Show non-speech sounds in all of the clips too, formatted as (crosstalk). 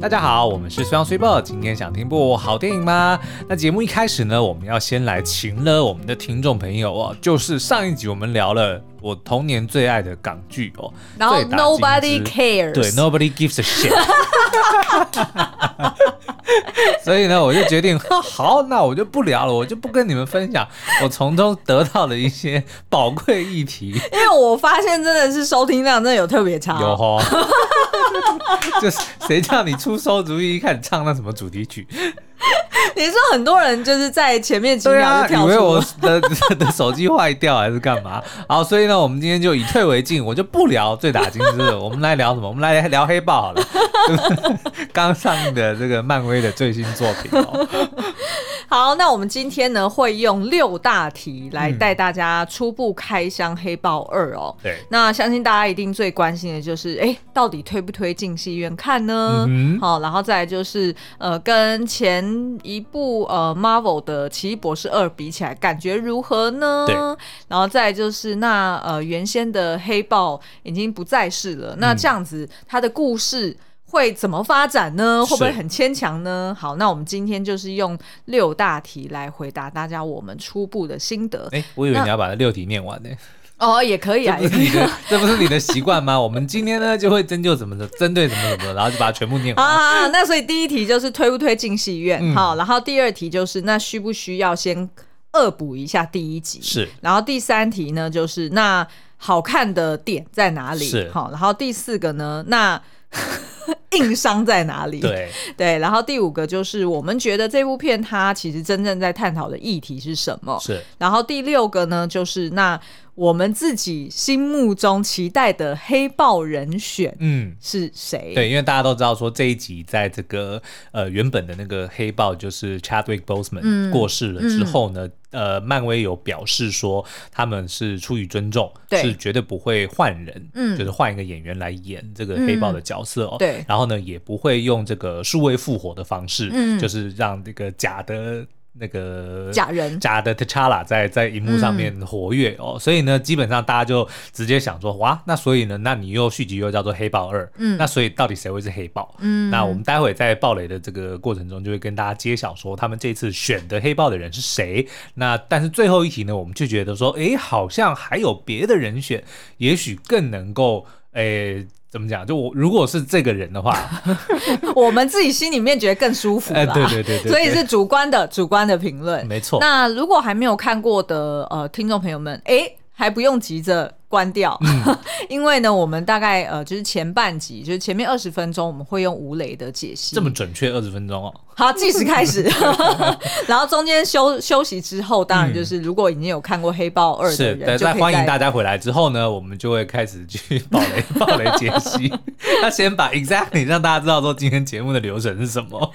大家好，我们是虽阳报。今天想听部好电影吗？那节目一开始呢，我们要先来请了我们的听众朋友哦，就是上一集我们聊了我童年最爱的港剧哦，然后 Nobody cares，对，Nobody gives a shit。(laughs) (laughs) 所以呢，我就决定，(laughs) 好，那我就不聊了，我就不跟你们分享我从中得到的一些宝贵议题。因为我发现真的是收听量真的有特别差，有哈，(laughs) 就是谁叫你出馊主意，一看你唱那什么主题曲。(laughs) 你说很多人就是在前面几秒就跳出，以为我的的手机坏掉还是干嘛？(laughs) 好，所以呢，我们今天就以退为进，我就不聊醉打金枝了。我们来聊什么？我们来聊黑豹好了，(laughs) 刚上映的这个漫威的最新作品哦。好，那我们今天呢会用六大题来带大家初步开箱《黑豹二》哦。对，那相信大家一定最关心的就是，哎，到底推不推进戏院看呢？嗯、好，然后再来就是，呃，跟前一部呃 Marvel 的《奇异博士二》比起来，感觉如何呢？对，然后再来就是那呃原先的黑豹已经不在世了，嗯、那这样子它的故事。会怎么发展呢？会不会很牵强呢？好，那我们今天就是用六大题来回答大家我们初步的心得。哎，我以为你要把那六题念完呢。哦，也可以啊，这不是你的，这不是你的习惯吗？(laughs) 我们今天呢就会针就什么的，针对什么什么，然后就把它全部念完。啊，那所以第一题就是推不推进戏院？嗯、好，然后第二题就是那需不需要先恶补一下第一集？是。然后第三题呢就是那好看的点在哪里？是。好，然后第四个呢那。(laughs) 硬伤在哪里？对对，然后第五个就是我们觉得这部片它其实真正在探讨的议题是什么？是。然后第六个呢，就是那我们自己心目中期待的黑豹人选，嗯，是谁？对，因为大家都知道说这一集在这个呃原本的那个黑豹就是 Chadwick Boseman 过世了之后呢。嗯嗯呃，漫威有表示说，他们是出于尊重，对是绝对不会换人，嗯，就是换一个演员来演这个黑豹的角色哦，嗯、对，然后呢，也不会用这个数位复活的方式，嗯，就是让这个假的。那个假人假的 T'Challa 在在荧幕上面活跃哦，嗯、所以呢，基本上大家就直接想说，哇，那所以呢，那你又续集又叫做黑豹二，嗯，那所以到底谁会是黑豹？嗯，那我们待会在暴雷的这个过程中，就会跟大家揭晓说，他们这次选的黑豹的人是谁。那但是最后一题呢，我们就觉得说，哎，好像还有别的人选，也许更能够，诶。怎么讲？就我如果是这个人的话，(laughs) 我们自己心里面觉得更舒服。哎，对对对对，所以是主观的主观的评论，没错。那如果还没有看过的呃听众朋友们，哎，还不用急着。关掉，嗯、(laughs) 因为呢，我们大概呃，就是前半集，就是前面二十分钟，我们会用吴磊的解析，这么准确二十分钟哦。好，计时开始，(laughs) 然后中间休休息之后，当然就是如果已经有看过《黑豹二》的在欢迎大家回来之后呢，我们就会开始去暴雷暴雷解析。(laughs) 那先把 exactly 让大家知道说今天节目的流程是什么。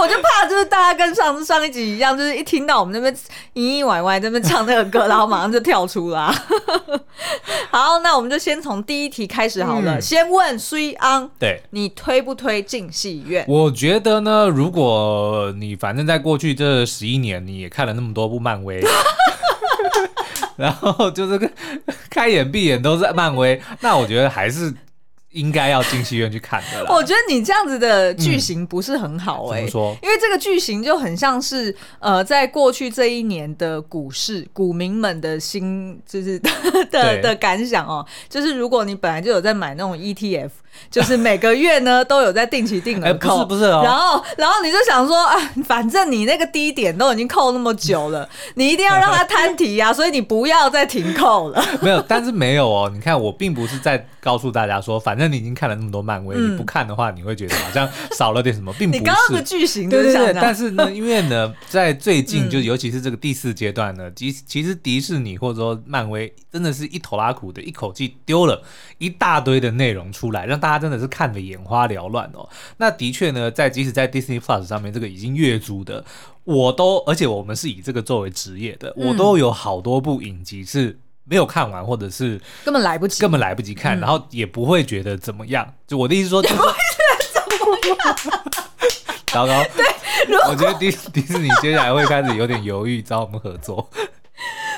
我就怕就是大家跟上次上一集一样，就是一听到我们那边嘤嘤歪歪在那边唱那个歌，然后马上就跳出啦。(laughs) 好，那我们就先从第一题开始好了。嗯、先问水尪，对，你推不推进戏院？我觉得呢，如果你反正在过去这十一年，你也看了那么多部漫威，(laughs) 然后就是开眼闭眼都是漫威，那我觉得还是。应该要进戏院去看的啦。我觉得你这样子的剧情不是很好哎、欸，嗯、怎么说？因为这个剧情就很像是呃，在过去这一年的股市股民们的心，就是 (laughs) 的对的感想哦。就是如果你本来就有在买那种 ETF。就是每个月呢都有在定期定额扣，欸、不是不是哦。然后然后你就想说啊，反正你那个低点都已经扣那么久了，你一定要让它摊提呀，所以你不要再停扣了。(laughs) 没有，但是没有哦。你看，我并不是在告诉大家说，反正你已经看了那么多漫威，嗯、你不看的话，你会觉得好像少了点什么，并不是。你刚刚的剧情对对对，但是呢，因为呢，在最近就尤其是这个第四阶段呢，其、嗯、其实迪士尼或者说漫威真的是一头拉苦的，一口气丢了一大堆的内容出来，让大家真的是看得眼花缭乱哦。那的确呢，在即使在 Disney Plus 上面这个已经月租的，我都而且我们是以这个作为职业的，我都有好多部影集是没有看完，或者是根本来不及，根本来不及看，然后也不会觉得怎么样。就我的意思说，就是，不会觉得怎么样？(laughs) 糟糕，对，我觉得迪迪士尼接下来会开始有点犹豫找我们合作。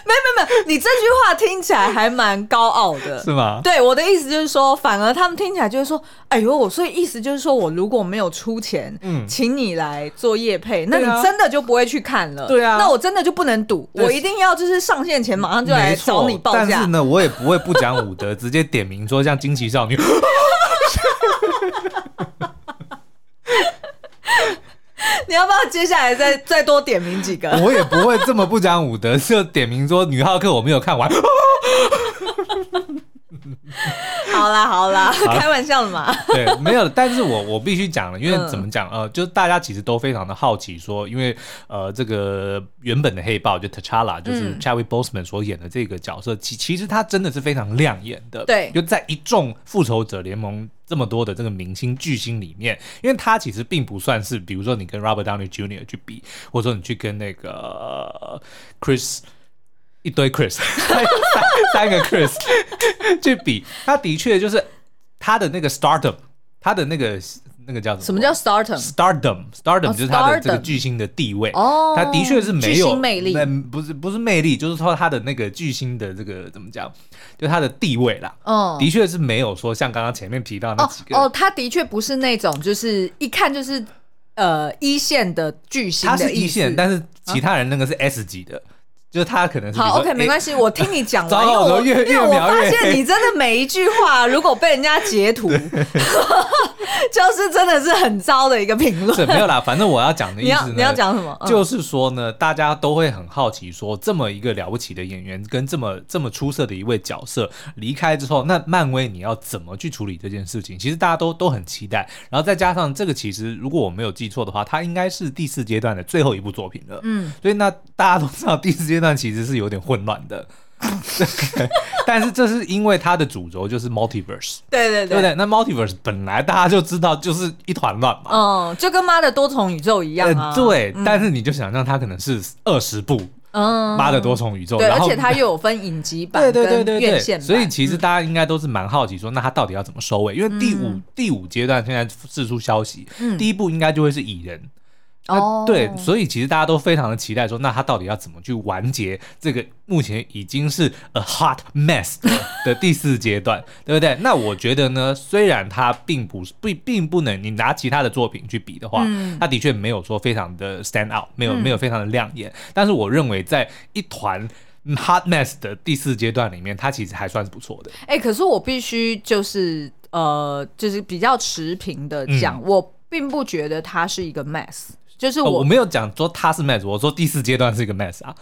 没没没，你这句话听起来还蛮高傲的，是吗？对，我的意思就是说，反而他们听起来就是说，哎呦，所以意思就是说我如果没有出钱，嗯，请你来做业配，那你真的就不会去看了，对啊，那我真的就不能赌，我一定要就是上线前马上就来找你报价。但是呢，我也不会不讲武德，(laughs) 直接点名说像惊奇少女。(laughs) (laughs) 你要不要接下来再再多点名几个？(laughs) 我也不会这么不讲武德，就点名说女浩克我没有看完。(laughs) (laughs) 好啦好啦，开玩笑的嘛。对，没有，但是我我必须讲了，因为怎么讲、嗯、呃，就是大家其实都非常的好奇，说因为呃这个原本的黑豹就 T'Challa 就是 Chadwick Boseman 所演的这个角色，其、嗯、其实他真的是非常亮眼的。对，就在一众复仇者联盟这么多的这个明星巨星里面，因为他其实并不算是，比如说你跟 Robert Downey Jr. 去比，或者说你去跟那个、呃、Chris。一堆 Chris，三 (laughs) 三个 Chris 去比，他的确就是他的那个 Stardom，他的那个那个叫什么？什么叫 Stardom？Stardom，Stardom 就是他的这个巨星的地位。哦，他的确是没有魅力，不是不是魅力，就是说他的那个巨星的这个怎么讲？就他的地位啦。哦，的确是没有说像刚刚前面提到那几个。哦，他的确不是那种，就是一看就是呃一线的巨星。他是一线，但是其他人那个是 S 级的。就是他可能是好，OK，没关系，(laughs) 我听你讲完，因为我因为我发现你真的每一句话，如果被人家截图，(laughs) 就是真的是很糟的一个评论。没有啦，反正我要讲的意思呢，你要讲什么？就是说呢，大家都会很好奇，说这么一个了不起的演员，跟这么这么出色的一位角色离开之后，那漫威你要怎么去处理这件事情？其实大家都都很期待。然后再加上这个，其实如果我没有记错的话，他应该是第四阶段的最后一部作品了。嗯，所以那大家都知道第四阶段。但其实是有点混乱的，(laughs) 但是这是因为它的主轴就是 multiverse，对对对，对不对？那 multiverse 本来大家就知道就是一团乱嘛，嗯，就跟妈的多重宇宙一样啊，呃、对、嗯。但是你就想象它可能是二十部，嗯，妈的多重宇宙，对，而且它又有分影集版，对对对对对，所以其实大家应该都是蛮好奇说，那它到底要怎么收尾？因为第五、嗯、第五阶段现在释出消息，嗯、第一部应该就会是蚁人。哦、oh.，对，所以其实大家都非常的期待说，那他到底要怎么去完结这个目前已经是 a hot mess 的，的第四阶段，对不对？那我觉得呢，虽然他并不是不并不能你拿其他的作品去比的话，嗯、他的确没有说非常的 stand out，没有、嗯、没有非常的亮眼，但是我认为在一团 hot mess 的第四阶段里面，它其实还算是不错的。哎、欸，可是我必须就是呃，就是比较持平的讲、嗯，我并不觉得它是一个 mess。就是我、哦、我没有讲说他是 mass，我说第四阶段是一个 mass 啊。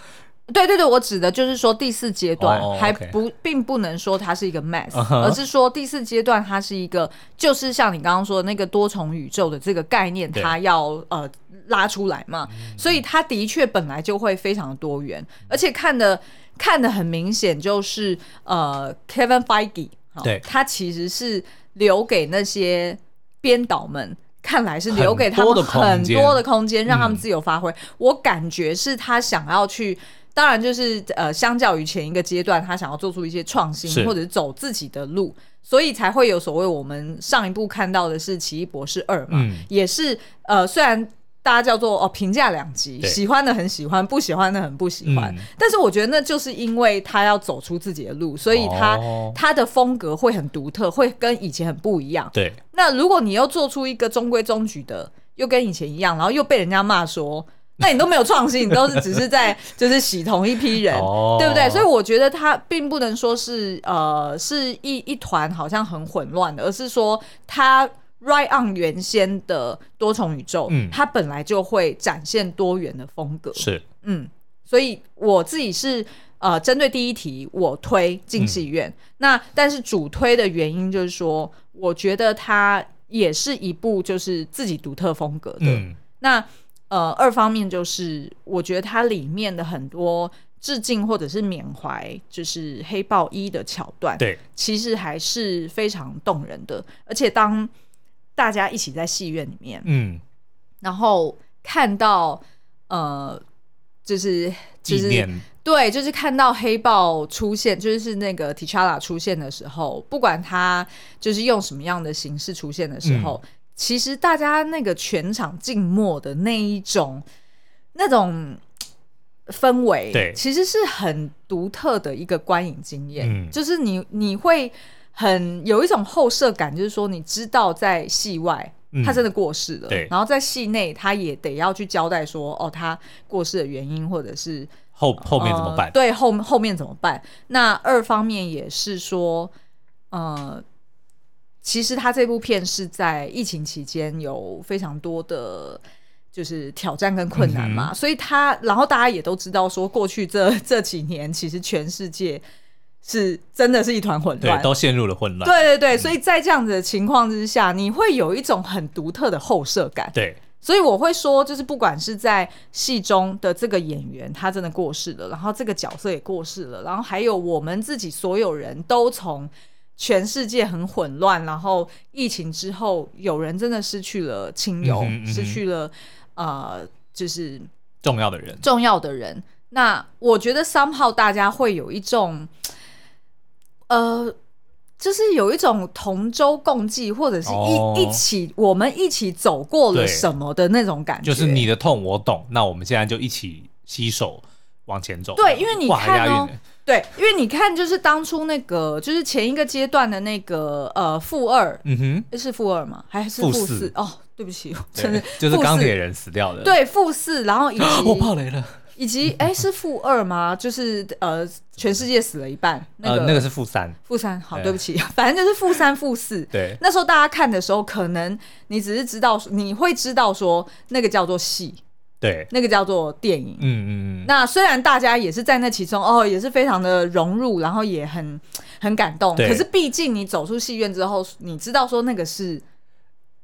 对对对，我指的就是说第四阶段还不、oh. 并不能说它是一个 mass，、uh -huh. 而是说第四阶段它是一个，就是像你刚刚说的那个多重宇宙的这个概念，它要呃拉出来嘛，所以它的确本来就会非常的多元，而且看的看的很明显就是呃 Kevin Feige，对，他其实是留给那些编导们。看来是留给他们很多的空间，让他们自由发挥、嗯。我感觉是他想要去，当然就是呃，相较于前一个阶段，他想要做出一些创新，或者是走自己的路，所以才会有所谓我们上一部看到的是《奇异博士二》嘛，嗯、也是呃，虽然。大家叫做哦，评价两极，喜欢的很喜欢，不喜欢的很不喜欢、嗯。但是我觉得那就是因为他要走出自己的路，所以他、哦、他的风格会很独特，会跟以前很不一样。对。那如果你又做出一个中规中矩的，又跟以前一样，然后又被人家骂说，(laughs) 那你都没有创新，你都是只是在 (laughs) 就是洗同一批人、哦，对不对？所以我觉得他并不能说是呃是一一团好像很混乱的，而是说他。Right on 原先的多重宇宙，嗯，它本来就会展现多元的风格，是，嗯，所以我自己是呃，针对第一题，我推进戏院，嗯。那但是主推的原因就是说，我觉得它也是一部就是自己独特风格的。嗯，那呃，二方面就是我觉得它里面的很多致敬或者是缅怀，就是黑豹一的桥段，对，其实还是非常动人的，而且当。大家一起在戏院里面，嗯，然后看到呃，就是就是对，就是看到黑豹出现，就是那个 T'Challa 出现的时候，不管他就是用什么样的形式出现的时候，嗯、其实大家那个全场静默的那一种那种氛围，对，其实是很独特的一个观影经验。嗯，就是你你会很有一种后设感，就是说你知道在戏外。他真的过世了，对。然后在戏内，他也得要去交代说，哦，他过世的原因，或者是后后面怎么办？呃、对，后后面怎么办？那二方面也是说，呃，其实他这部片是在疫情期间有非常多的，就是挑战跟困难嘛，嗯、所以他，然后大家也都知道说，过去这 (laughs) 这几年，其实全世界。是真的是一团混乱，对，都陷入了混乱。对对对，嗯、所以在这样子的情况之下，你会有一种很独特的后设感。对，所以我会说，就是不管是在戏中的这个演员，他真的过世了，然后这个角色也过世了，然后还有我们自己所有人都从全世界很混乱，然后疫情之后，有人真的失去了亲友，嗯嗯、失去了呃，就是重要的人，重要的人。那我觉得 somehow 大家会有一种。呃，就是有一种同舟共济，或者是一、哦、一起，我们一起走过了什么的那种感觉。就是你的痛我懂，那我们现在就一起携手往前走。对，因为你看哦，对，因为你看，就是当初那个，就是前一个阶段的那个呃，负二，嗯哼，是负二吗？还是负四？哦，对不起，真的就是钢铁人死掉的。对，负四，然后以及我爆雷了。以及哎，是负二吗？就是呃，全世界死了一半。那个、呃、那个是负三。负三，好，对不起，(laughs) 反正就是负三、负四。对。那时候大家看的时候，可能你只是知道，你会知道说那个叫做戏，对，那个叫做电影。嗯嗯嗯。那虽然大家也是在那其中哦，也是非常的融入，然后也很很感动。可是毕竟你走出戏院之后，你知道说那个是。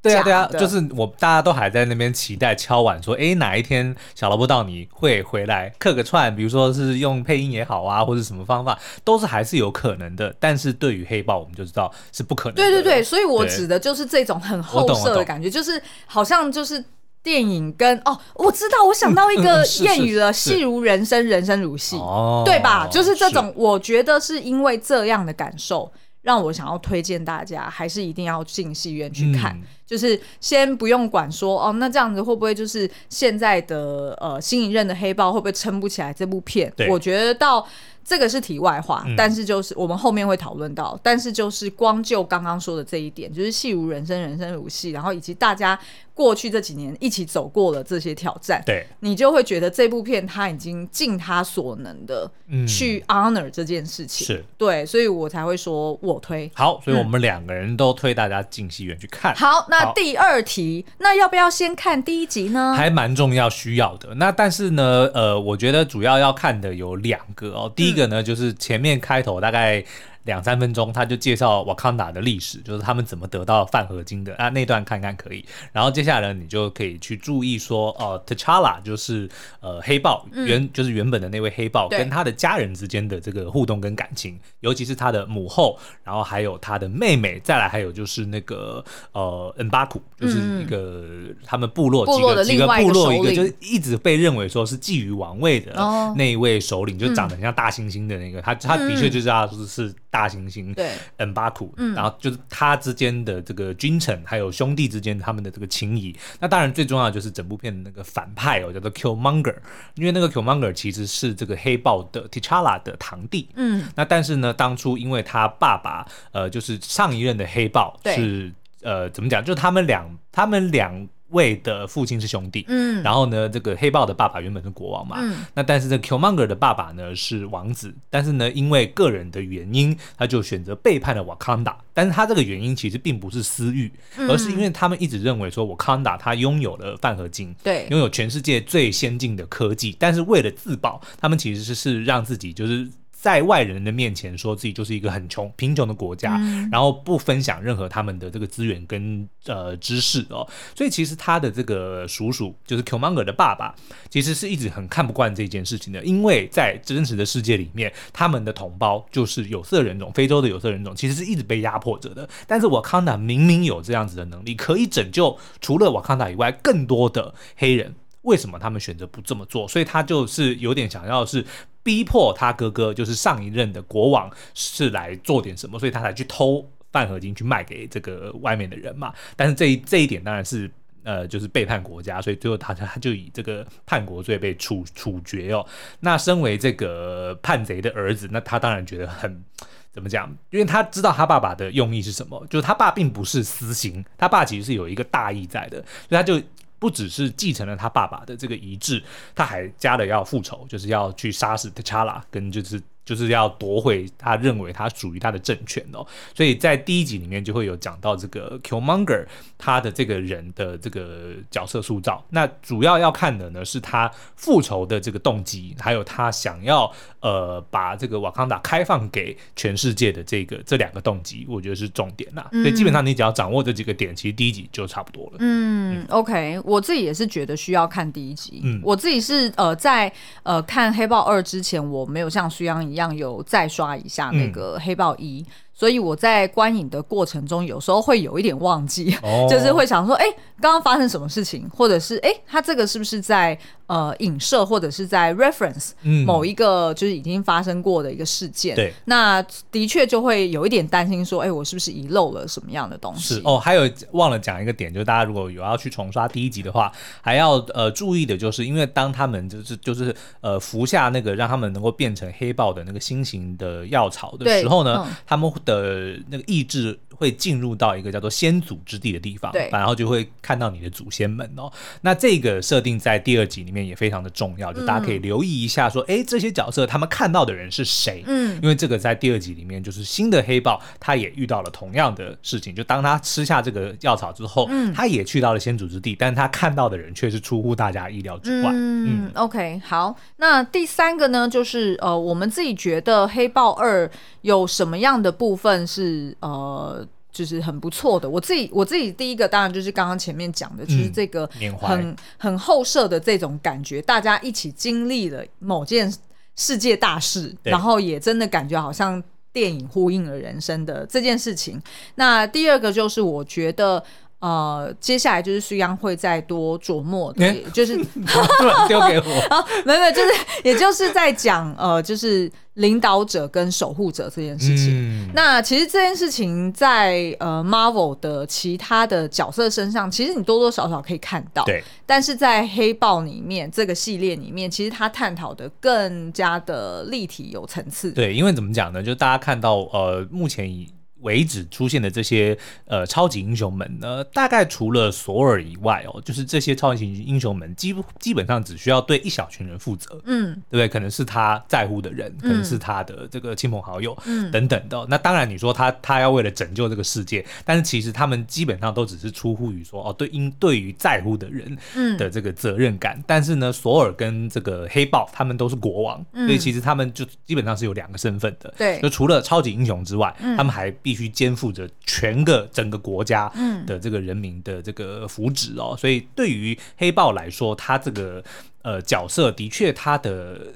对啊，对啊，就是我大家都还在那边期待敲碗说，哎，哪一天小萝卜到你会回来客个串？比如说是用配音也好啊，或者什么方法，都是还是有可能的。但是对于黑豹，我们就知道是不可能的。对对对，所以我指的就是这种很后设的感觉，就是好像就是电影跟哦，我知道，我想到一个谚语了，戏如人生，人生如戏，哦，对吧？就是这种，我觉得是因为这样的感受。让我想要推荐大家，还是一定要进戏院去看。嗯、就是先不用管说哦，那这样子会不会就是现在的呃新一任的黑豹会不会撑不起来这部片？我觉得到。这个是题外话，嗯、但是就是我们后面会讨论到，但是就是光就刚刚说的这一点，就是戏如人生，人生如戏，然后以及大家过去这几年一起走过了这些挑战，对，你就会觉得这部片他已经尽他所能的去 honor 这件事情，是、嗯、对，所以我才会说我推。好，所以我们两个人都推大家进戏院去看。嗯、好，那第二题，那要不要先看第一集呢？还蛮重要，需要的。那但是呢，呃，我觉得主要要看的有两个哦，第一个呢，就是前面开头大概。两三分钟，他就介绍瓦坎达的历史，就是他们怎么得到泛合金的啊，那段看看可以。然后接下来呢，你就可以去注意说，呃，T'Challa 就是呃黑豹原、嗯、就是原本的那位黑豹，跟他的家人之间的这个互动跟感情，尤其是他的母后，然后还有他的妹妹，再来还有就是那个呃恩巴库，就是一个他们部落几个几个部落一个，就是一直被认为说是觊觎王位的那一位首领，哦、就长得很像大猩猩的那个，他他的确就是要说是。大猩猩对，恩巴库，嗯，然后就是他之间的这个君臣，还有兄弟之间他们的这个情谊。那当然最重要的就是整部片的那个反派哦，叫做 Killmonger，因为那个 Killmonger 其实是这个黑豹的 T'Challa 的堂弟，嗯，那但是呢，当初因为他爸爸，呃，就是上一任的黑豹是，呃，怎么讲，就是他们两，他们两。位的父亲是兄弟，嗯，然后呢，这个黑豹的爸爸原本是国王嘛，嗯，那但是这 Killmonger 的爸爸呢是王子，但是呢，因为个人的原因，他就选择背叛了瓦坎达，但是他这个原因其实并不是私欲，嗯、而是因为他们一直认为说瓦坎达他拥有了泛合金，对，拥有全世界最先进的科技，但是为了自保，他们其实是是让自己就是。在外人的面前说自己就是一个很穷、贫穷的国家，嗯、然后不分享任何他们的这个资源跟呃知识哦，所以其实他的这个叔叔就是 Killmonger 的爸爸，其实是一直很看不惯这件事情的，因为在真实的世界里面，他们的同胞就是有色人种，非洲的有色人种，其实是一直被压迫着的。但是瓦康达明明有这样子的能力，可以拯救除了瓦康达以外更多的黑人。为什么他们选择不这么做？所以他就是有点想要是逼迫他哥哥，就是上一任的国王是来做点什么，所以他才去偷泛合金去卖给这个外面的人嘛。但是这一这一点当然是呃，就是背叛国家，所以最后他他就以这个叛国罪被处处决哦。那身为这个叛贼的儿子，那他当然觉得很怎么讲？因为他知道他爸爸的用意是什么，就是他爸并不是私心，他爸其实是有一个大义在的，所以他就。不只是继承了他爸爸的这个遗志，他还加了要复仇，就是要去杀死特查拉跟就是。就是要夺回他认为他属于他的政权哦，所以在第一集里面就会有讲到这个 Killmonger 他的这个人的这个角色塑造。那主要要看的呢是他复仇的这个动机，还有他想要呃把这个瓦康达开放给全世界的这个这两个动机，我觉得是重点啦。所以基本上你只要掌握这几个点，其实第一集就差不多了。嗯，嗯，OK，我自己也是觉得需要看第一集。嗯，我自己是呃在呃看黑豹二之前，我没有像徐阳一样。一样有再刷一下那个黑豹一。所以我在观影的过程中，有时候会有一点忘记，哦、(laughs) 就是会想说，哎、欸，刚刚发生什么事情，或者是哎、欸，他这个是不是在呃影射，或者是在 reference 某一个就是已经发生过的一个事件？对、嗯，那的确就会有一点担心，说，哎、欸，我是不是遗漏了什么样的东西？是哦，还有忘了讲一个点，就是大家如果有要去重刷第一集的话，还要呃注意的就是，因为当他们就是就是呃服下那个让他们能够变成黑豹的那个新型的药草的时候呢，嗯、他们。的那个意志会进入到一个叫做先祖之地的地方，对，然后就会看到你的祖先们哦。那这个设定在第二集里面也非常的重要，就大家可以留意一下，说，哎、嗯，这些角色他们看到的人是谁？嗯，因为这个在第二集里面，就是新的黑豹，他也遇到了同样的事情，就当他吃下这个药草之后，嗯，他也去到了先祖之地，但是他看到的人却是出乎大家意料之外。嗯，嗯，OK，好，那第三个呢，就是呃，我们自己觉得黑豹二有什么样的部分是呃。就是很不错的，我自己我自己第一个当然就是刚刚前面讲的，就是这个很很后设的这种感觉，大家一起经历了某件世界大事，然后也真的感觉好像电影呼应了人生的这件事情。那第二个就是我觉得。呃，接下来就是须央会再多琢磨的，欸、就是 (laughs) 丢给我啊，(laughs) 没有没有，就是也就是在讲呃，就是领导者跟守护者这件事情。嗯、那其实这件事情在呃 Marvel 的其他的角色身上，其实你多多少少可以看到。对，但是在黑豹里面这个系列里面，其实他探讨的更加的立体有层次。对，因为怎么讲呢？就大家看到呃，目前以为止出现的这些呃超级英雄们呢，大概除了索尔以外哦，就是这些超级英雄们基基本上只需要对一小群人负责，嗯，对不对？可能是他在乎的人，可能是他的这个亲朋好友，嗯，等等的。那当然你说他他要为了拯救这个世界，但是其实他们基本上都只是出乎于说哦，对因对于在乎的人的这个责任感。嗯、但是呢，索尔跟这个黑豹他们都是国王，嗯、所以其实他们就基本上是有两个身份的，对，就除了超级英雄之外，嗯、他们还。必须肩负着全个整个国家的这个人民的这个福祉哦，所以对于黑豹来说，他这个呃角色的确他的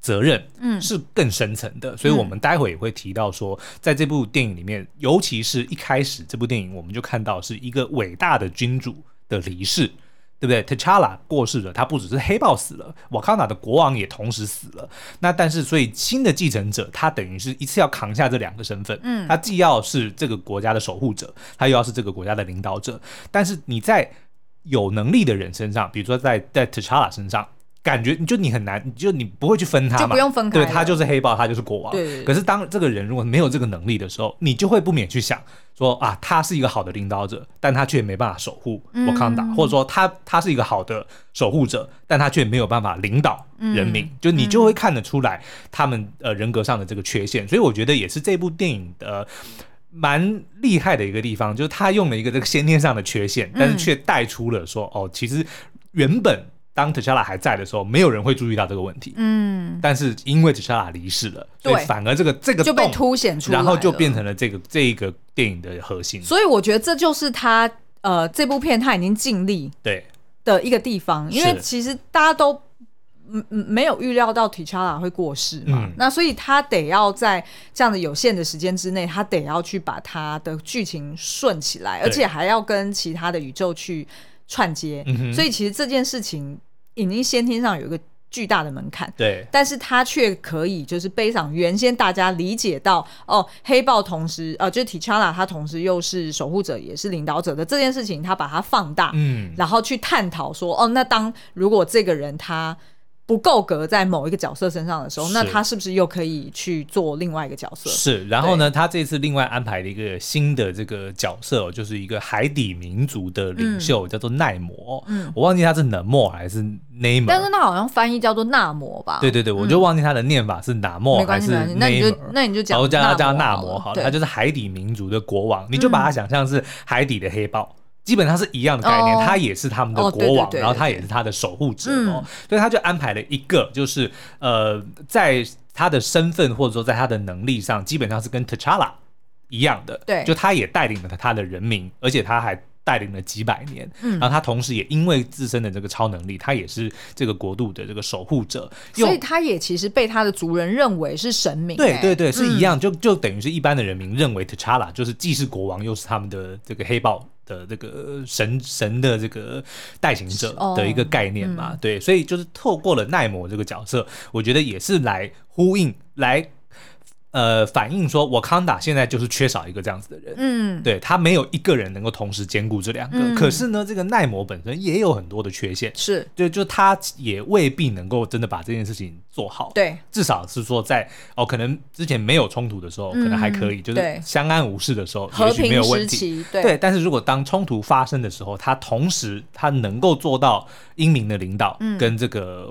责任嗯。是更深层的，所以我们待会也会提到说，在这部电影里面，尤其是一开始这部电影，我们就看到是一个伟大的君主的离世。对不对？T'Challa 过世了，他不只是黑豹死了，瓦坎达的国王也同时死了。那但是，所以新的继承者，他等于是一次要扛下这两个身份。嗯，他既要是这个国家的守护者，他又要是这个国家的领导者。但是你在有能力的人身上，比如说在在 T'Challa 身上。感觉就你很难，就你不会去分他嘛，就不用分开。对，他就是黑豹，他就是国王。对。可是当这个人如果没有这个能力的时候，你就会不免去想说啊，他是一个好的领导者，但他却没办法守护瓦坎达，或者说他他是一个好的守护者，但他却没有办法领导人民。嗯、就你就会看得出来他们呃人格上的这个缺陷。所以我觉得也是这部电影的蛮厉害的一个地方，就是他用了一个这个先天上的缺陷，但是却带出了说哦，其实原本。当 T'Challa 还在的时候，没有人会注意到这个问题。嗯，但是因为 T'Challa 离世了，对所以反而这个这个就被凸显出来，然后就变成了这个这一个电影的核心。所以我觉得这就是他呃这部片他已经尽力对。的一个地方，因为其实大家都嗯嗯没有预料到 T'Challa 会过世嘛，嗯、那所以他得要在这样的有限的时间之内，他得要去把他的剧情顺起来，而且还要跟其他的宇宙去串接，嗯、所以其实这件事情已经先天上有一个巨大的门槛，对，但是他却可以就是背上原先大家理解到哦，黑豹同时呃，就是 T'Challa 他同时又是守护者也是领导者的这件事情，他把它放大，嗯，然后去探讨说哦，那当如果这个人他。不够格在某一个角色身上的时候，那他是不是又可以去做另外一个角色？是，然后呢，他这次另外安排了一个新的这个角色，就是一个海底民族的领袖，嗯、叫做奈摩。嗯，我忘记他是纳莫还是奈摩，但是他好像翻译叫做纳摩吧？对对对，我就忘记他的念法是纳莫还是奈摩。那你就那你就讲，我叫他叫纳摩好了，他就是海底民族的国王，你就把他想象是海底的黑豹。基本上是一样的概念，他也是他们的国王，然后他也是他的守护者哦，所以他就安排了一个，就是呃，在他的身份或者说在他的能力上，基本上是跟 T'Challa 一样的，对，就他也带领了他的人民，而且他还带领了几百年，然后他同时也因为自身的这个超能力，他也是这个国度的这个守护者，所以他也其实被他的族人认为是神明，对对对，是一样，就就等于是一般的人民认为 T'Challa 就是既是国王又是他们的这个黑豹。的这个神神的这个代行者的一个概念嘛，哦嗯、对，所以就是透过了奈摩这个角色，我觉得也是来呼应来。呃，反映说，我康达现在就是缺少一个这样子的人，嗯，对，他没有一个人能够同时兼顾这两个。嗯、可是呢，这个奈摩本身也有很多的缺陷，是，就就他也未必能够真的把这件事情做好。对，至少是说在哦，可能之前没有冲突的时候，嗯、可能还可以，就是相安无事的时候，也许没有问题。对，对，但是如果当冲突发生的时候，他同时他能够做到英明的领导跟这个。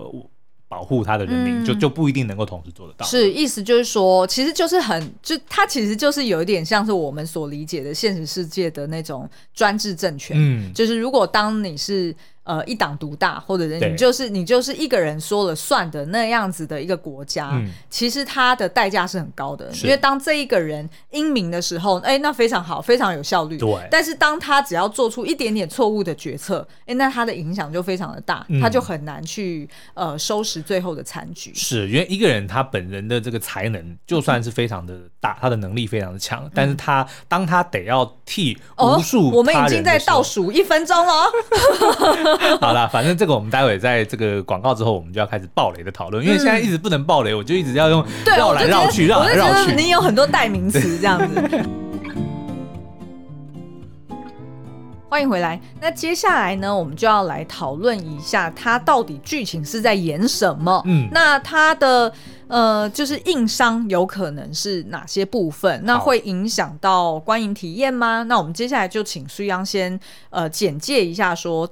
保护他的人民，嗯、就就不一定能够同时做得到。是，意思就是说，其实就是很，就他其实就是有一点像是我们所理解的现实世界的那种专制政权。嗯，就是如果当你是。呃，一党独大，或者你就是你就是一个人说了算的那样子的一个国家，嗯、其实它的代价是很高的。因为当这一个人英明的时候，哎，那非常好，非常有效率。对。但是当他只要做出一点点错误的决策，哎，那他的影响就非常的大，嗯、他就很难去呃收拾最后的残局。是，因为一个人他本人的这个才能就算是非常的大，嗯、他的能力非常的强，嗯、但是他当他得要替无数、哦、我们已经在倒数一分钟了。(laughs) (laughs) 好了，反正这个我们待会在这个广告之后，我们就要开始爆雷的讨论。因为现在一直不能爆雷，我就一直要用绕来绕去，绕来绕去。你有很多代名词这样子。(laughs) 欢迎回来。那接下来呢，我们就要来讨论一下，它到底剧情是在演什么？嗯，那它的呃，就是硬伤有可能是哪些部分？那会影响到观影体验吗？那我们接下来就请苏央先呃简介一下说。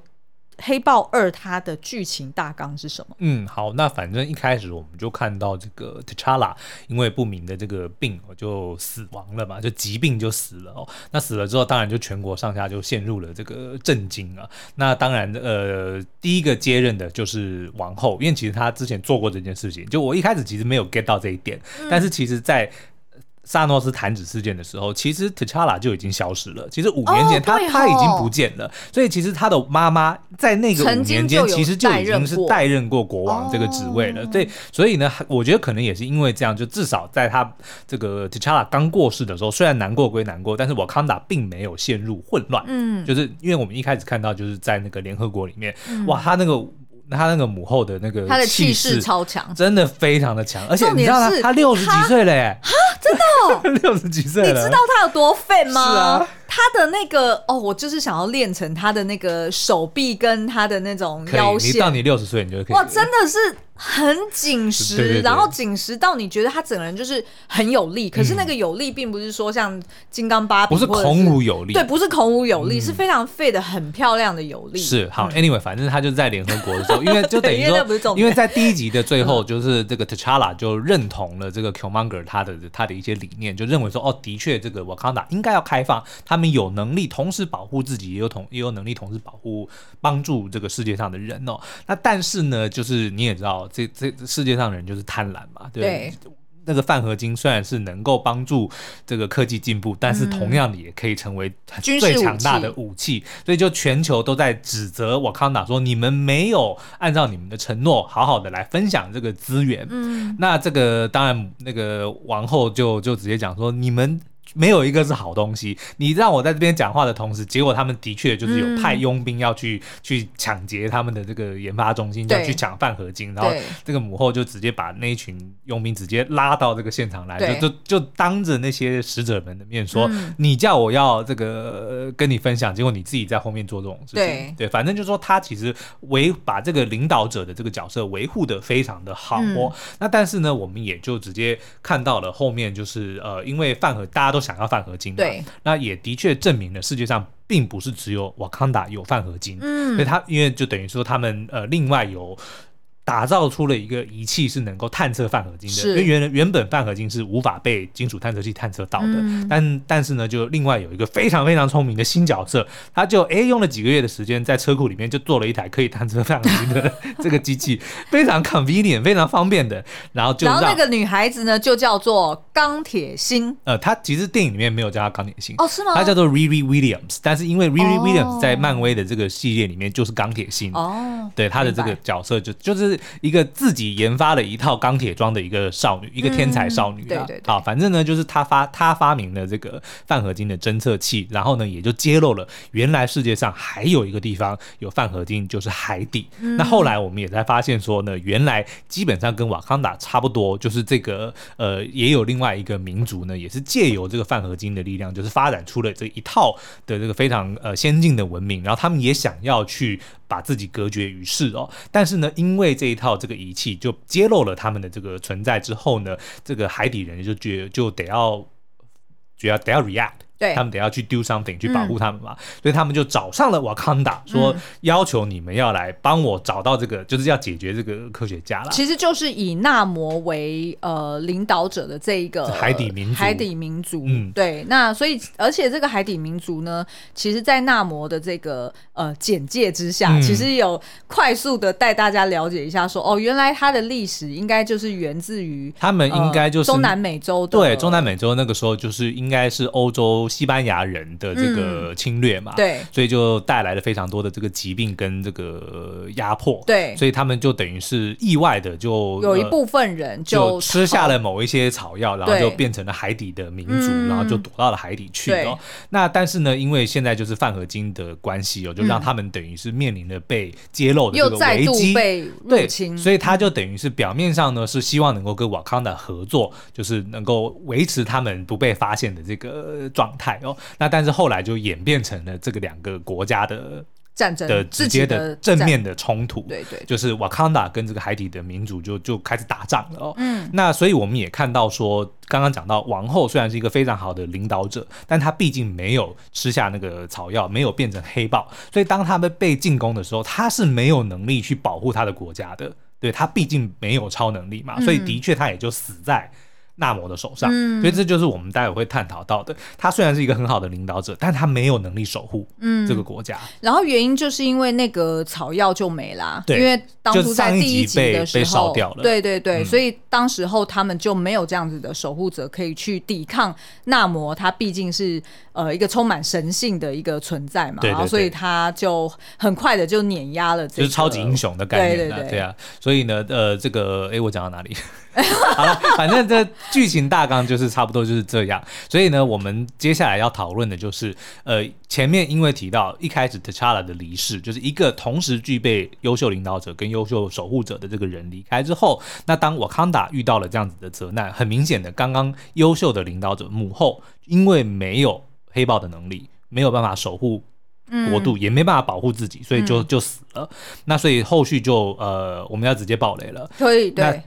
黑豹二它的剧情大纲是什么？嗯，好，那反正一开始我们就看到这个 T'Challa 因为不明的这个病就死亡了嘛，就疾病就死了哦。那死了之后，当然就全国上下就陷入了这个震惊啊。那当然，呃，第一个接任的就是王后，因为其实他之前做过这件事情。就我一开始其实没有 get 到这一点，嗯、但是其实，在萨诺斯弹指事件的时候，其实 T'Challa 就已经消失了。其实五年前他、哦、他已经不见了，所以其实他的妈妈在那个五年间其实就已经是代任过国王这个职位了。对，所以呢，我觉得可能也是因为这样，就至少在他这个 T'Challa 刚过世的时候，虽然难过归难过，但是瓦康达并没有陷入混乱。嗯，就是因为我们一开始看到就是在那个联合国里面，嗯、哇，他那个。他那个母后的那个他的气势超强，真的非常的强，而且你知道他他六十几岁了耶，哈，真的 (laughs) 六十几岁了，你知道他有多废吗？是啊，他的那个哦，我就是想要练成他的那个手臂跟他的那种腰线，你到你六十岁你就可以，哇，真的是。很紧实，对对对，然后紧实到你觉得他整个人就是很有力。可是那个有力，并不是说像金刚芭比，不是孔武有力，对，不是孔武有力，嗯、是非常废的，很漂亮的有力。是好，anyway，反正他就在联合国的时候，因为就等于说，(laughs) 因为在第一集的最后，就是这个 T'Challa 就认同了这个 Killmonger 他的他的一些理念，就认为说，哦，的确这个 Wakanda 应该要开放，他们有能力同时保护自己，也有同也有能力同时保护帮助这个世界上的人哦。那但是呢，就是你也知道。这这世界上的人就是贪婪嘛，对，对那个泛合金虽然是能够帮助这个科技进步，但是同样的也可以成为最强大的武器，嗯、所以就全球都在指责瓦康达说，你们没有按照你们的承诺好好的来分享这个资源。嗯，那这个当然那个王后就就直接讲说，你们。没有一个是好东西。你让我在这边讲话的同时，结果他们的确就是有派佣兵要去、嗯、去抢劫他们的这个研发中心，要去抢饭合金，然后这个母后就直接把那一群佣兵直接拉到这个现场来，就就就当着那些使者们的面说：“嗯、你叫我要这个跟你分享，结果你自己在后面做这种事情。对”对，反正就是说他其实维把这个领导者的这个角色维护的非常的好哦。嗯、那但是呢，我们也就直接看到了后面就是呃，因为饭盒大家都想要泛合金嘛，对，那也的确证明了世界上并不是只有瓦康达有泛合金，嗯，所以他因为就等于说他们呃另外有。打造出了一个仪器是能够探测泛合金的，因为原原本泛合金是无法被金属探测器探测到的，嗯、但但是呢，就另外有一个非常非常聪明的新角色，他就哎用了几个月的时间，在车库里面就做了一台可以探测泛合金的 (laughs) 这个机器，非常 convenient，非常方便的，然后就让然后那个女孩子呢就叫做钢铁心，呃，她其实电影里面没有叫她钢铁心哦，是吗？她叫做 Riri Williams，但是因为 Riri Williams 在漫威的这个系列里面就是钢铁心。哦，对，她的这个角色就就是。一个自己研发了一套钢铁装的一个少女，一个天才少女啊。嗯、对对对。好，反正呢，就是她发她发明了这个饭合金的侦测器，然后呢，也就揭露了原来世界上还有一个地方有饭合金，就是海底。嗯、那后来我们也才发现说呢，原来基本上跟瓦康达差不多，就是这个呃，也有另外一个民族呢，也是借由这个饭合金的力量，就是发展出了这一套的这个非常呃先进的文明，然后他们也想要去。把自己隔绝于世哦，但是呢，因为这一套这个仪器就揭露了他们的这个存在之后呢，这个海底人就觉就得要，就要得要 react。对，他们得要去 do something 去保护他们嘛，嗯、所以他们就找上了瓦坎达，说要求你们要来帮我找到这个，嗯、就是要解决这个科学家了。其实就是以纳摩为呃领导者的这一个海底民族，海底民族。嗯，对。那所以，而且这个海底民族呢，其实，在纳摩的这个呃简介之下，嗯、其实有快速的带大家了解一下说，说哦，原来它的历史应该就是源自于他们应该就是、呃、中南美洲的。对，中南美洲那个时候就是应该是欧洲。西班牙人的这个侵略嘛，嗯、对，所以就带来了非常多的这个疾病跟这个压迫，对，所以他们就等于是意外的就有一部分人就，就吃下了某一些草药，然后就变成了海底的民族，对然后就躲到了海底去哦。那但是呢，因为现在就是泛合金的关系哦，就让他们等于是面临了被揭露的这个危机，被入侵，对，所以他就等于是表面上呢是希望能够跟瓦康达合作，就是能够维持他们不被发现的这个状。态哦，那但是后来就演变成了这个两个国家的战争的直接的正面的冲突，对对，就是瓦康达跟这个海底的民主就就开始打仗了哦。嗯，那所以我们也看到说，刚刚讲到王后虽然是一个非常好的领导者，但她毕竟没有吃下那个草药，没有变成黑豹，所以当他们被进攻的时候，她是没有能力去保护她的国家的。对，她毕竟没有超能力嘛，所以的确她也就死在。纳摩的手上，嗯、所以这就是我们待会会探讨到的。他虽然是一个很好的领导者，但他没有能力守护这个国家。嗯、然后原因就是因为那个草药就没啦，对因为当初在第一集的时候，掉了对对对，嗯、所以当时候他们就没有这样子的守护者可以去抵抗纳摩。他毕竟是呃一个充满神性的一个存在嘛，对对对，然后所以他就很快的就碾压了这个，就是超级英雄的概念，对对对，对啊。所以呢，呃，这个哎，我讲到哪里？好了，反正这剧情大纲就是差不多就是这样。所以呢，我们接下来要讨论的就是，呃，前面因为提到一开始 T'Challa 的离世，就是一个同时具备优秀领导者跟优秀守护者的这个人离开之后，那当瓦康达遇到了这样子的责难，很明显的，刚刚优秀的领导者母后因为没有黑豹的能力，没有办法守护国度，嗯、也没办法保护自己，所以就就死了。嗯、那所以后续就呃，我们要直接爆雷了。可以，对。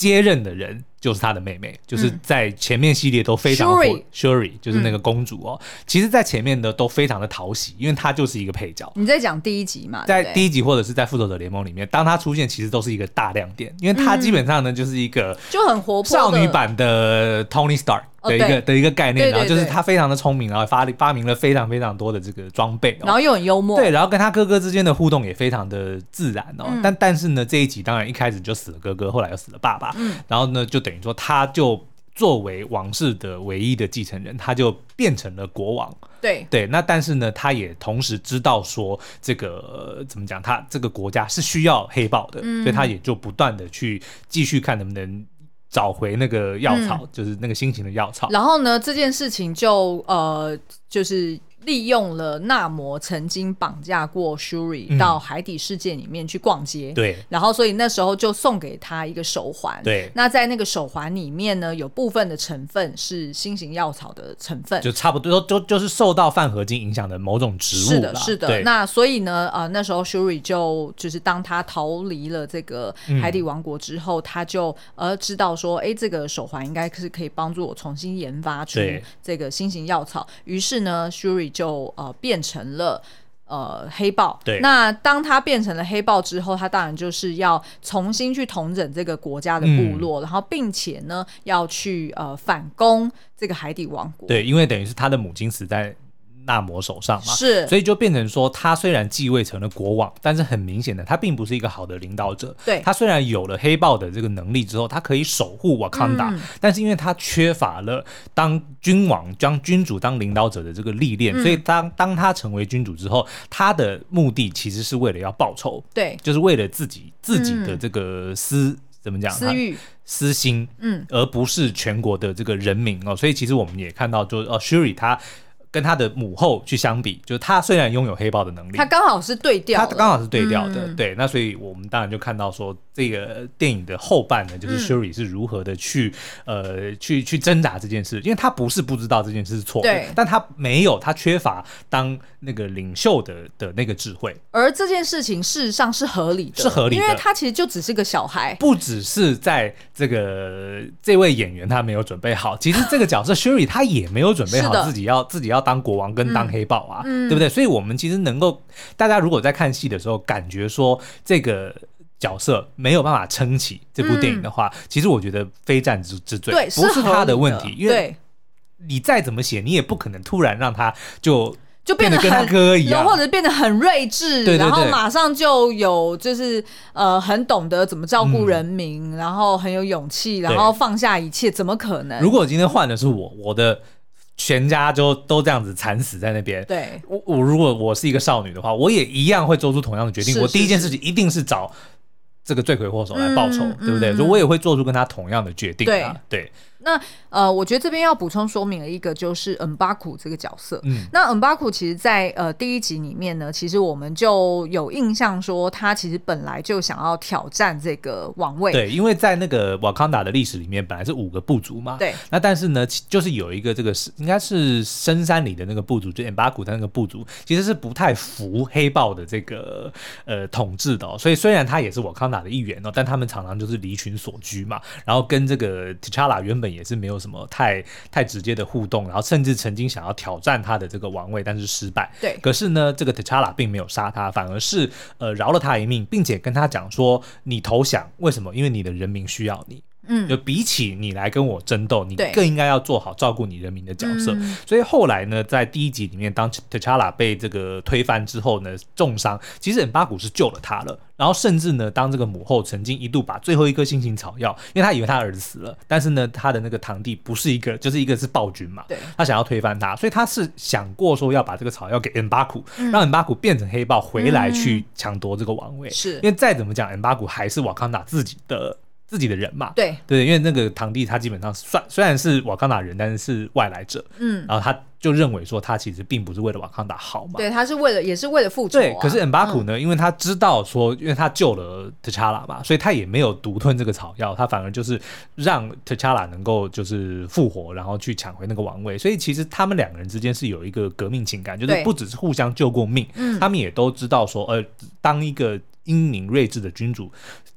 接任的人。就是他的妹妹，就是在前面系列都非常火，Shuri 就是那个公主哦。其实，在前面的都非常的讨喜，因为她就是一个配角。你在讲第一集嘛？在第一集或者是在复仇者联盟里面，当她出现，其实都是一个大亮点，因为她基本上呢就是一个就很活泼少女版的 Tony Stark。的一个、oh, 的一个概念，然后就是他非常的聪明，然后发发明了非常非常多的这个装备，然后又很幽默，对，然后跟他哥哥之间的互动也非常的自然哦。嗯、但但是呢，这一集当然一开始就死了哥哥，后来又死了爸爸，嗯、然后呢，就等于说他就作为王室的唯一的继承人，他就变成了国王。对对，那但是呢，他也同时知道说这个、呃、怎么讲，他这个国家是需要黑豹的，嗯、所以他也就不断的去继续看能不能。找回那个药草，嗯、就是那个新型的药草。然后呢，这件事情就呃，就是。利用了纳摩曾经绑架过 Shuri 到海底世界里面去逛街，对，然后所以那时候就送给他一个手环，对。那在那个手环里面呢，有部分的成分是新型药草的成分，就差不多就就是受到泛合金影响的某种植物。是的，是的。那所以呢，呃，那时候 Shuri 就就是当他逃离了这个海底王国之后，嗯、他就呃知道说，哎，这个手环应该是可以帮助我重新研发出这个新型药草。于是呢，Shuri 就呃变成了呃黑豹。对，那当他变成了黑豹之后，他当然就是要重新去统整这个国家的部落，嗯、然后并且呢要去呃反攻这个海底王国。对，因为等于是他的母亲死在。纳摩手上嘛，是，所以就变成说，他虽然继位成了国王，但是很明显的，他并不是一个好的领导者。对，他虽然有了黑豹的这个能力之后，他可以守护瓦坎达，嗯、但是因为他缺乏了当君王、将君主、当领导者的这个历练，嗯、所以当当他成为君主之后，他的目的其实是为了要报仇，对，就是为了自己自己的这个私、嗯、怎么讲私欲、私心，嗯，而不是全国的这个人民哦。所以其实我们也看到就，就哦，Shuri 他。跟他的母后去相比，就是他虽然拥有黑豹的能力，他刚好是对调，他刚好是对调的，嗯、对。那所以我们当然就看到说，这个电影的后半呢，就是 Shuri 是如何的去、嗯、呃去去挣扎这件事，因为他不是不知道这件事是错的，对但他没有，他缺乏当那个领袖的的那个智慧。而这件事情事实上是合理的，是合理的，因为他其实就只是个小孩，不只是在这个这位演员他没有准备好，其实这个角色 Shuri 他也没有准备好自己要自己要。当国王跟当黑豹啊，嗯、对不对？所以，我们其实能够，大家如果在看戏的时候，感觉说这个角色没有办法撑起这部电影的话，嗯、其实我觉得非战之之罪，对，不是他的问题，因为你再怎么写，你也不可能突然让他就就变得跟他哥一样，或者变得很睿智，对对对，然后马上就有就是呃，很懂得怎么照顾人民，嗯、然后很有勇气，然后放下一切，怎么可能？如果今天换的是我，我的。全家就都这样子惨死在那边。对，我我如果我是一个少女的话，我也一样会做出同样的决定。是是是，我第一件事情一定是找这个罪魁祸首来报仇，嗯、对不对？所以、嗯、我也会做出跟他同样的决定啊。对。对那呃，我觉得这边要补充说明的一个就是恩巴库这个角色。嗯，那恩巴库其实在，在呃第一集里面呢，其实我们就有印象说，他其实本来就想要挑战这个王位。对，因为在那个瓦康达的历史里面，本来是五个部族嘛。对。那但是呢，就是有一个这个是应该是深山里的那个部族，就恩巴库他那个部族，其实是不太服黑豹的这个呃统治的哦。所以虽然他也是瓦康达的一员哦，但他们常常就是离群所居嘛，然后跟这个 T'Challa 原本。也是没有什么太太直接的互动，然后甚至曾经想要挑战他的这个王位，但是失败。对，可是呢，这个 T'Challa 并没有杀他，反而是呃饶了他一命，并且跟他讲说：“你投降，为什么？因为你的人民需要你。”嗯，就比起你来跟我争斗，你更应该要做好照顾你人民的角色。嗯、所以后来呢，在第一集里面，当 T'Challa 被这个推翻之后呢，重伤，其实恩巴古是救了他了。然后甚至呢，当这个母后曾经一度把最后一颗星星草药，因为他以为他儿子死了，但是呢，他的那个堂弟不是一个，就是一个是暴君嘛，对，他想要推翻他，所以他是想过说要把这个草药给恩巴古，嗯、让恩巴古变成黑豹回来去抢夺这个王位。是、嗯、因为再怎么讲，恩巴古还是瓦康达自己的。自己的人嘛，对。对，因为那个堂弟他基本上算虽然是瓦康达人，但是是外来者，嗯，然后他就认为说他其实并不是为了瓦康达好嘛，对，他是为了也是为了复仇、啊。对，可是恩巴库呢，嗯、因为他知道说，因为他救了 T'Challa 嘛，所以他也没有独吞这个草药，他反而就是让 T'Challa 能够就是复活，然后去抢回那个王位。所以其实他们两个人之间是有一个革命情感，就是不只是互相救过命，嗯，他们也都知道说，呃，当一个英明睿智的君主。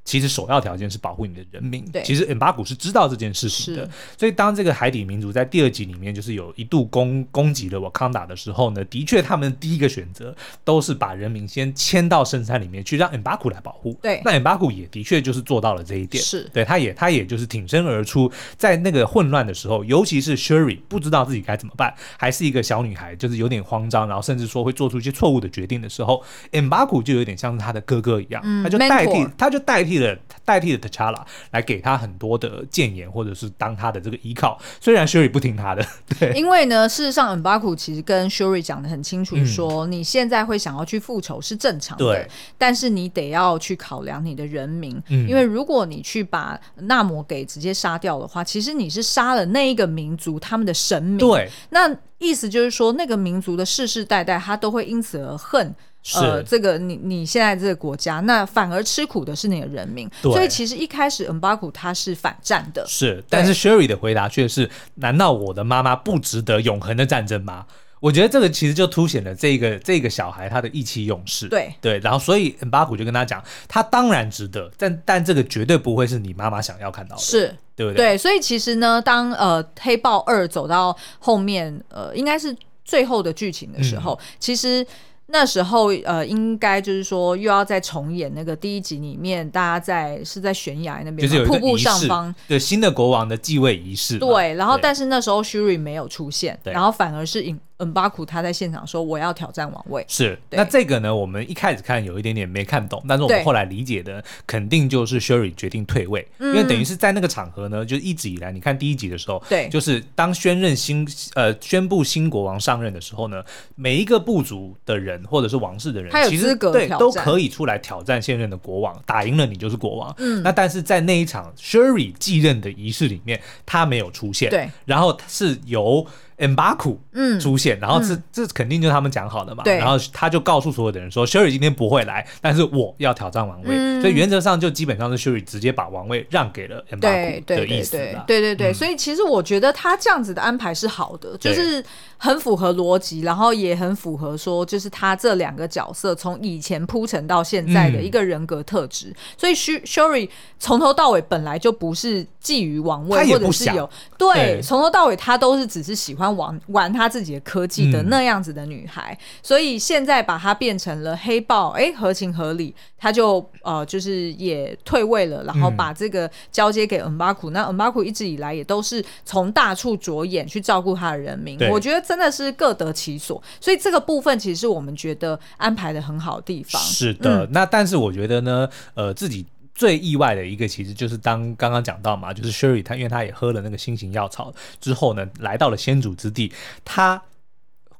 其实首要条件是保护你的人民。对，其实恩巴古是知道这件事情的。所以当这个海底民族在第二集里面就是有一度攻攻击了我康达的时候呢，的确他们第一个选择都是把人民先迁到深山里面去，让恩巴古来保护。对，那恩巴古也的确就是做到了这一点。是，对，他也他也就是挺身而出，在那个混乱的时候，尤其是 Sherry 不知道自己该怎么办，还是一个小女孩，就是有点慌张，然后甚至说会做出一些错误的决定的时候，恩巴古就有点像是他的哥哥哥一样，嗯、他就代替他就代替了代替了 T'Challa 来给他很多的谏言，或者是当他的这个依靠。虽然 Shuri 不听他的，(laughs) 对，因为呢，事实上 M'Baku 其实跟 Shuri 讲的很清楚说，说、嗯、你现在会想要去复仇是正常的，对，但是你得要去考量你的人民，嗯、因为如果你去把纳摩给直接杀掉的话，其实你是杀了那一个民族他们的神明，对，那意思就是说，那个民族的世世代代他都会因此而恨。是呃，这个你你现在这个国家，那反而吃苦的是你的人民。所以其实一开始 M'Baku 他是反战的，是。但是 Sherry 的回答却是：难道我的妈妈不值得永恒的战争吗？我觉得这个其实就凸显了这个这个小孩他的意气用事。对对，然后所以 M'Baku 就跟他讲，他当然值得，但但这个绝对不会是你妈妈想要看到的，是对不对？对，所以其实呢，当呃黑豹二走到后面，呃，应该是最后的剧情的时候，嗯、其实。那时候，呃，应该就是说，又要再重演那个第一集里面，大家在是在悬崖那边，就是有瀑布上方，对新的国王的继位仪式。对，然后但是那时候 Shuri 没有出现，然后反而是引。恩巴库他在现场说：“我要挑战王位。”是，那这个呢？我们一开始看有一点点没看懂，但是我们后来理解的肯定就是 Sherry 决定退位，因为等于是在那个场合呢，就一直以来，你看第一集的时候，对，就是当宣任新呃宣布新国王上任的时候呢，每一个部族的人或者是王室的人，他有资格对都可以出来挑战现任的国王，打赢了你就是国王。嗯，那但是在那一场 Sherry 继任的仪式里面，他没有出现，对，然后是由。M'Baku 嗯出现，然后这、嗯、这肯定就是他们讲好的嘛。对，然后他就告诉所有的人说，Sherry 今天不会来，但是我要挑战王位，嗯、所以原则上就基本上是 Sherry 直接把王位让给了 M'Baku 的意思。对对对，对对对，所以其实我觉得他这样子的安排是好的，就是很符合逻辑，然后也很符合说，就是他这两个角色从以前铺陈到现在的一个人格特质。嗯、所以 Sherry 从头到尾本来就不是觊觎王位，或者是有对，从头到尾他都是只是喜欢。玩玩他自己的科技的那样子的女孩，嗯、所以现在把她变成了黑豹，哎、欸，合情合理。他就呃，就是也退位了，然后把这个交接给恩巴库。那恩巴库一直以来也都是从大处着眼去照顾他的人民，我觉得真的是各得其所。所以这个部分其实是我们觉得安排的很好的地方。是的，嗯、那但是我觉得呢，呃，自己。最意外的一个，其实就是当刚刚讲到嘛，就是 Sherry 他，因为他也喝了那个新型药草之后呢，来到了先祖之地，他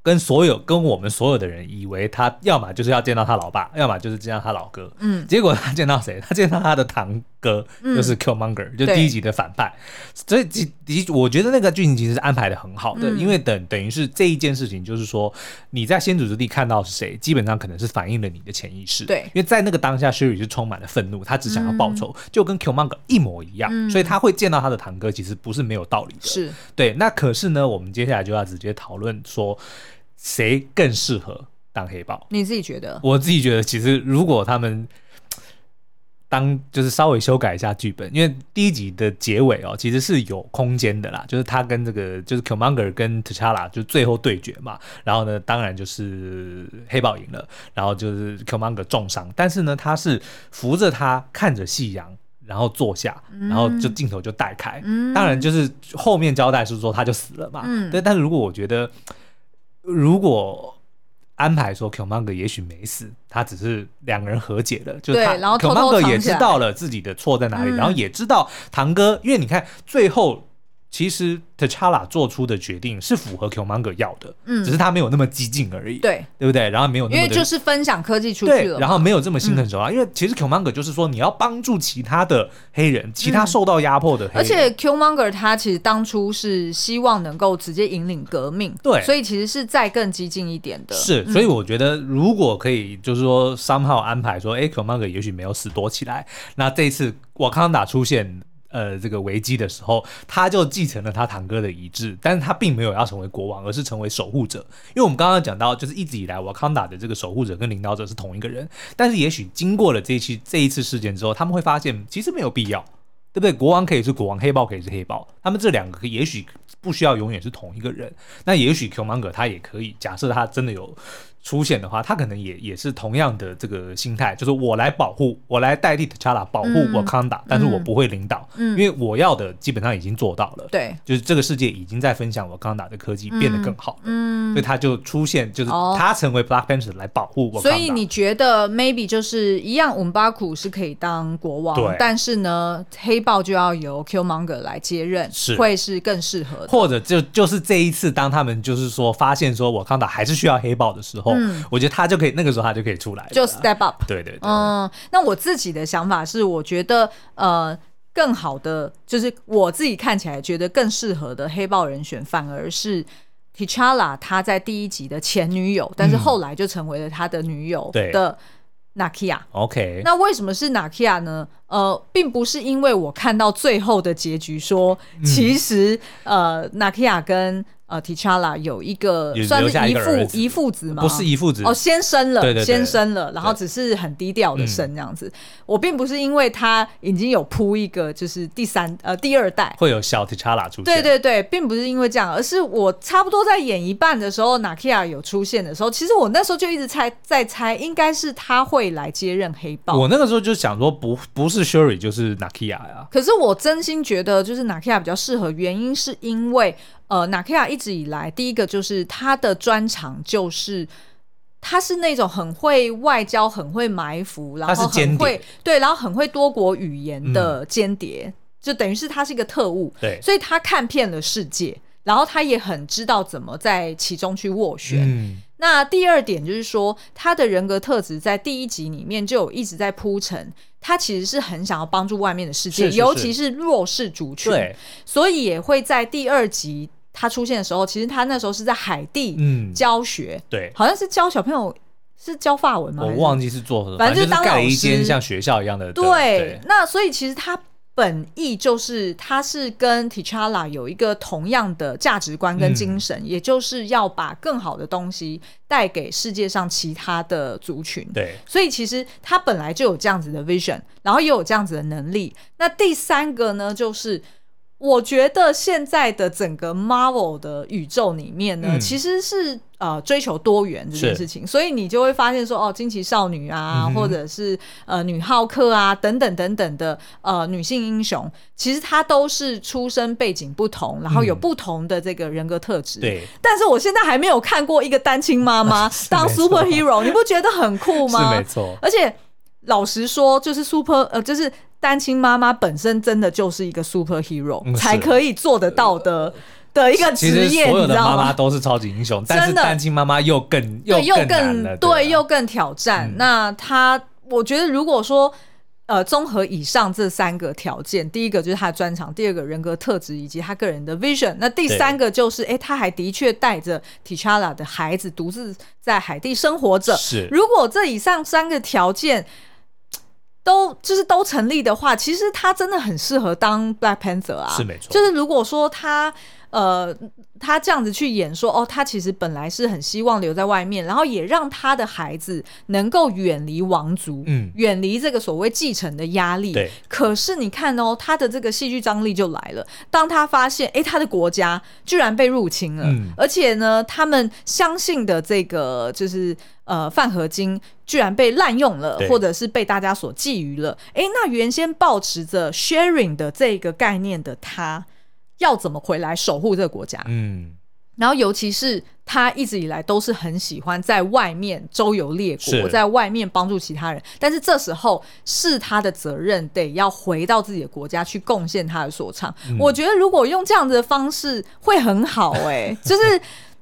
跟所有跟我们所有的人以为他要么就是要见到他老爸，要么就是见到他老哥，嗯，结果他见到谁？他见到他的堂。哥就是 Killmonger，、嗯、就第一集的反派，所以第第我觉得那个剧情其实是安排的很好的，嗯、因为等等于是这一件事情，就是说你在先祖之地看到是谁，基本上可能是反映了你的潜意识。对，因为在那个当下，Shuri 是充满了愤怒，他只想要报仇，嗯、就跟 Killmonger 一模一样，嗯、所以他会见到他的堂哥，其实不是没有道理的。是对，那可是呢，我们接下来就要直接讨论说，谁更适合当黑豹？你自己觉得？我自己觉得，其实如果他们。当就是稍微修改一下剧本，因为第一集的结尾哦，其实是有空间的啦。就是他跟这个就是 Killmonger 跟 T'Challa 就最后对决嘛，然后呢，当然就是黑豹赢了，然后就是 Killmonger 重伤，但是呢，他是扶着他看着夕阳，然后坐下，然后就镜头就带开。嗯、当然就是后面交代是说他就死了嘛。嗯，对。但是如果我觉得如果。安排说，Killmonger 也许没死，他只是两个人和解了，就是他 Killmonger 也知道了自己的错在哪里，嗯、然后也知道堂哥，因为你看最后。其实 T'Challa 做出的决定是符合 Killmonger 要的，嗯，只是他没有那么激进而已，对，对不对？然后没有那么，因为就是分享科技出去了，然后没有这么心狠手辣，因为其实 Killmonger 就是说你要帮助其他的黑人，其他受到压迫的黑人，而且 Killmonger 他其实当初是希望能够直接引领革命，对，所以其实是再更激进一点的，是，所以我觉得如果可以，就是说 somehow 安排说，哎，Killmonger 也许没有死，躲起来，那这一次瓦康达出现。呃，这个危机的时候，他就继承了他堂哥的遗志，但是他并没有要成为国王，而是成为守护者。因为我们刚刚讲到，就是一直以来瓦坎达的这个守护者跟领导者是同一个人，但是也许经过了这一期这一次事件之后，他们会发现其实没有必要，对不对？国王可以是国王，黑豹可以是黑豹，他们这两个也许不需要永远是同一个人。那也许 Killmonger 他也可以，假设他真的有。出现的话，他可能也也是同样的这个心态，就是我来保护，我来代替 T'Challa 保护我康达，但是我不会领导，嗯，因为我要的基本上已经做到了，对，就是这个世界已经在分享我康达的科技变得更好，嗯，所以他就出现，就是他成为 Black Panther 来保护瓦坎达。所以你觉得 maybe 就是一样，温巴库是可以当国王，对，但是呢，黑豹就要由 Killmonger 来接任，是。会是更适合的，或者就就是这一次，当他们就是说发现说我康达还是需要黑豹的时候。嗯，我觉得他就可以，那个时候他就可以出来，就 step up。对对对。嗯，那我自己的想法是，我觉得呃，更好的就是我自己看起来觉得更适合的黑豹人选，反而是 T'Challa 他在第一集的前女友，但是后来就成为了他的女友的 Nakia。OK，那为什么是 Nakia 呢？呃，并不是因为我看到最后的结局说，其实、嗯、呃 Nakia 跟呃，T'Challa 有一个算是遗父遗父子吗？不是遗父子。哦，先生了，对对对。先生了，然后只是很低调的生这样子。我并不是因为他已经有铺一个，就是第三呃第二代。会有小 T'Challa 出现，对对对，并不是因为这样，而是我差不多在演一半的时候，Nakia 有出现的时候，其实我那时候就一直猜在猜，应该是他会来接任黑豹。我那个时候就想说，不不是 Shuri 就是 Nakia 呀。可是我真心觉得，就是 Nakia 比较适合，原因是因为。呃，Nakia 一直以来，第一个就是他的专长就是，他是那种很会外交、很会埋伏，然后很会对，然后很会多国语言的间谍，嗯、就等于是他是一个特务，对，所以他看遍了世界，然后他也很知道怎么在其中去斡旋。嗯、那第二点就是说，他的人格特质在第一集里面就有一直在铺陈。他其实是很想要帮助外面的世界，是是是尤其是弱势族群，对所以也会在第二集他出现的时候，其实他那时候是在海地教学，嗯、对，好像是教小朋友是教法文吗？我忘记是做什么，反正就是盖了一间像学校一样的。对，对那所以其实他。本意就是，他是跟 T'Challa 有一个同样的价值观跟精神，嗯、也就是要把更好的东西带给世界上其他的族群。对，所以其实他本来就有这样子的 vision，然后也有这样子的能力。那第三个呢，就是。我觉得现在的整个 Marvel 的宇宙里面呢，嗯、其实是呃追求多元这件事情，所以你就会发现说，哦，惊奇少女啊，嗯、或者是呃女浩克啊，等等等等的呃女性英雄，其实她都是出身背景不同，然后有不同的这个人格特质。对、嗯，但是我现在还没有看过一个单亲妈妈 (laughs) 当 superhero，你不觉得很酷吗？是没错，而且老实说，就是 super 呃，就是。单亲妈妈本身真的就是一个 superhero，嗯、才可以做得到的的一个职业。其实所有的妈妈都是超级英雄，但是单亲妈妈又更又更，又更对，又更挑战。嗯、那她，我觉得如果说呃，综合以上这三个条件，第一个就是她的专长，第二个人格特质以及她个人的 vision，那第三个就是哎对，他还的确带着 T'Challa 的孩子独自在海地生活着。是，如果这以上三个条件。都就是都成立的话，其实他真的很适合当 Black Panther 啊，是没错。就是如果说他呃他这样子去演说，哦，他其实本来是很希望留在外面，然后也让他的孩子能够远离王族，嗯，远离这个所谓继承的压力。对。可是你看哦，他的这个戏剧张力就来了。当他发现，哎，他的国家居然被入侵了，嗯，而且呢，他们相信的这个就是。呃，饭合金居然被滥用了，或者是被大家所觊觎了。哎，那原先抱持着 sharing 的这个概念的他，要怎么回来守护这个国家？嗯，然后尤其是他一直以来都是很喜欢在外面周游列国，在外面帮助其他人，但是这时候是他的责任，得要回到自己的国家去贡献他的所长。嗯、我觉得如果用这样子的方式会很好、欸，哎，就是。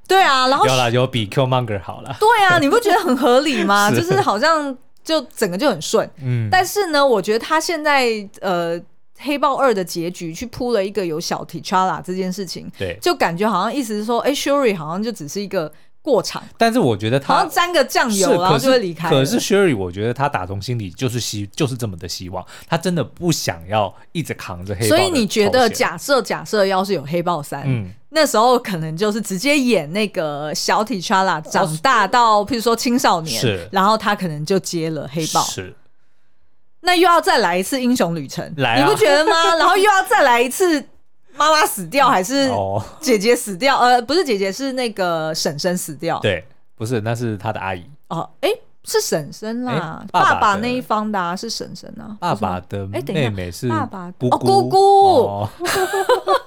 对啊，然后有了有比 Killmonger 好了。对啊，你不觉得很合理吗？(laughs) 是就是好像就整个就很顺。嗯，但是呢，我觉得他现在呃黑豹二的结局去铺了一个有小 T'Challa 这件事情，对，就感觉好像意思是说，哎，Shuri 好像就只是一个。过场，但是我觉得他好像沾个酱油，然后就会离开。可是 Shuri，我觉得他打从心里就是希，就是这么的希望，他真的不想要一直扛着黑豹。所以你觉得，假设假设要是有黑豹三，嗯，那时候可能就是直接演那个小 T'Challa 长大到，譬如说青少年，是，然后他可能就接了黑豹，是。那又要再来一次英雄旅程，来啊，你不觉得吗？(laughs) 然后又要再来一次。妈妈死掉还是姐姐死掉？哦、呃，不是姐姐，是那个婶婶死掉。对，不是，那是他的阿姨。哦，哎，是婶婶啦，爸爸那一方的啊是婶婶啊。爸爸的妹妹是爸爸姑姑姑。(laughs)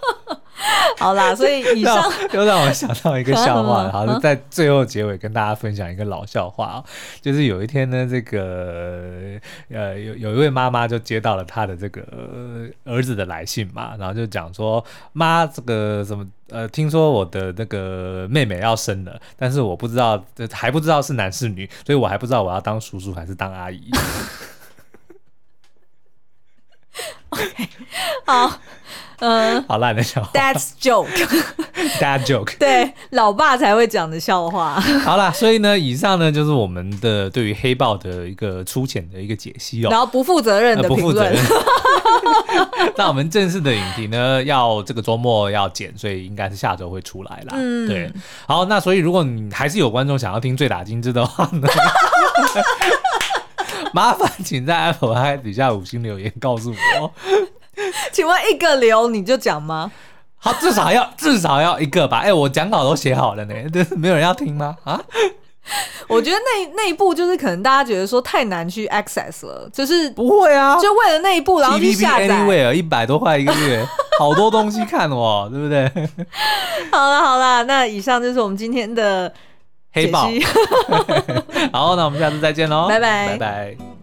(laughs) 好啦，所以以上又让我想到一个笑话，(laughs) 好像在最后结尾跟大家分享一个老笑话啊，就是有一天呢，这个呃有有一位妈妈就接到了她的这个儿子的来信嘛，然后就讲说妈，这个什么呃，听说我的那个妹妹要生了，但是我不知道还不知道是男是女，所以我还不知道我要当叔叔还是当阿姨。OK，(laughs) 好。嗯，好烂的笑话。That's joke，That (laughs) joke。对，老爸才会讲的笑话。好啦，所以呢，以上呢就是我们的对于黑豹的一个粗浅的一个解析哦。然后不负责任的评论。不负责任。(laughs) 那我们正式的影评呢，要这个周末要剪，所以应该是下周会出来啦。嗯，对。好，那所以如果你还是有观众想要听最打金枝的话呢，(laughs) 麻烦请在 Apple 底下五星留言告诉我。(laughs) 请问一个流你就讲吗？好，至少要 (laughs) 至少要一个吧。哎、欸，我讲稿都写好了呢，(laughs) 对，没有人要听吗？啊？我觉得那那一步就是可能大家觉得说太难去 access 了，就是不会啊，就为了那一步然后去下载一百多块一个月，好多东西看哦，对不对？好了好了，那以上就是我们今天的黑豹。好，那我们下次再见喽，拜拜拜拜。